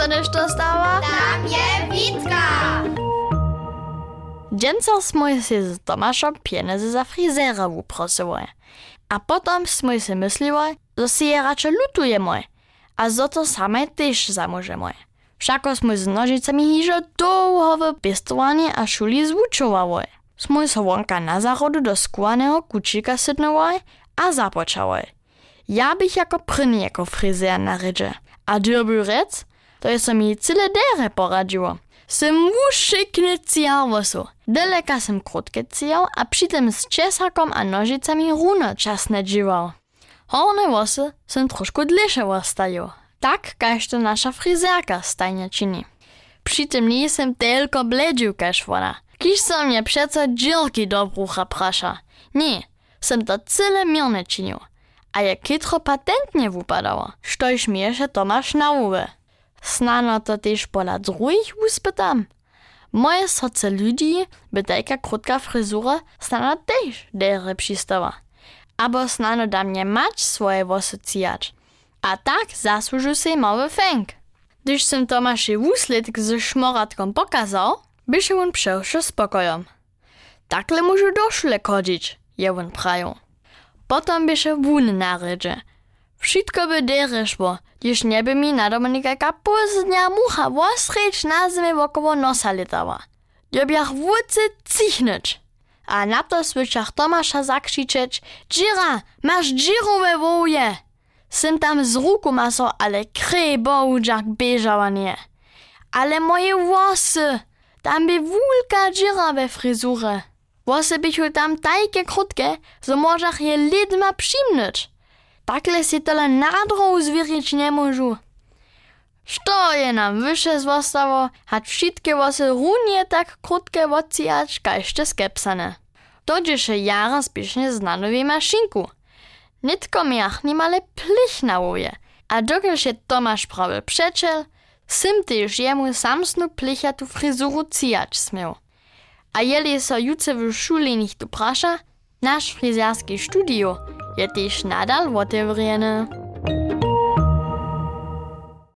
se než to stává? Tam je Vítka! Dženco sme si s Tomášom pieniaze za frizéra uprosili. A potom sme si myslili, že si je radšej lutujeme. A za to samé tiež zamôžeme. Všako sme s nožicami hižo dlouho v pestovanie a šuli zvučovali. Sme sa vonka na záchodu do skúvaného kučíka sednovali a započali. Ja bych jako první jako frizér na rydže. A dyrby rec, to je so mi cyle dere poradziło. Sem wuszykny ciałosu. Daleka sem krótkie ciał, a przytem z czesakom a nożicami runo czasne dziwał. Horne włosy sem troszkę dlejsze ostają. Tak kaž to nasza frizerka stajnie czyni. Przy tym nie sem tylko bledził kaž ona. Kiż som mnie przeco dziurki do brucha prasza. Nie, sem to cyle mierne czynił. A je kitro patentnie wypadało, štož mi jeszcze Tomasz na uwe. Snano to też pola drugich uspytam. Moje serce ludzi by taka krótka fryzura snano też dere przystała. Abo snano da mnie mać swoje włosy cijać. A tak zasłużył się mały fęk. Gdyż sem Tomaszy wusledk ze szmoratką pokazał, by się on przeszł spokojem. Takle może do szule chodzić, je on prają. Potom běše vůn na rydže. Všetko by dere šlo, když neby mi na domu nikaka pozdňa mucha vostřeč na zemi okolo nosa letała. Dobiach wódce cichnyć. A na to słyszach Tomasza zakrzyczeć, Dzira, masz dziru we woje. Sym tam z ruku maso, ale krej bołudżak bieżała nie. Ale moje włosy, tam by wulka dzira we fryzurze. Włosy bychu tam takie krótkie, że możach je lidma przymnąć. Się tyle nadrą zwierzyć nie możu. Što je nam wyższe zostało, hat wszystkie włosy runie tak krótkie odcijać, kaście skepsane. To dziesze jara spiesznie z nanowej maszynku. Nitko miach niemale plich na uje, a dokąd się Tomasz prawy przeczel, sym też jemu samsnu plicha tu fryzuru cijać smiał. A jeli so juce w szuli nicht tu prasza, nasz frizerski studio je też nadal otevřené.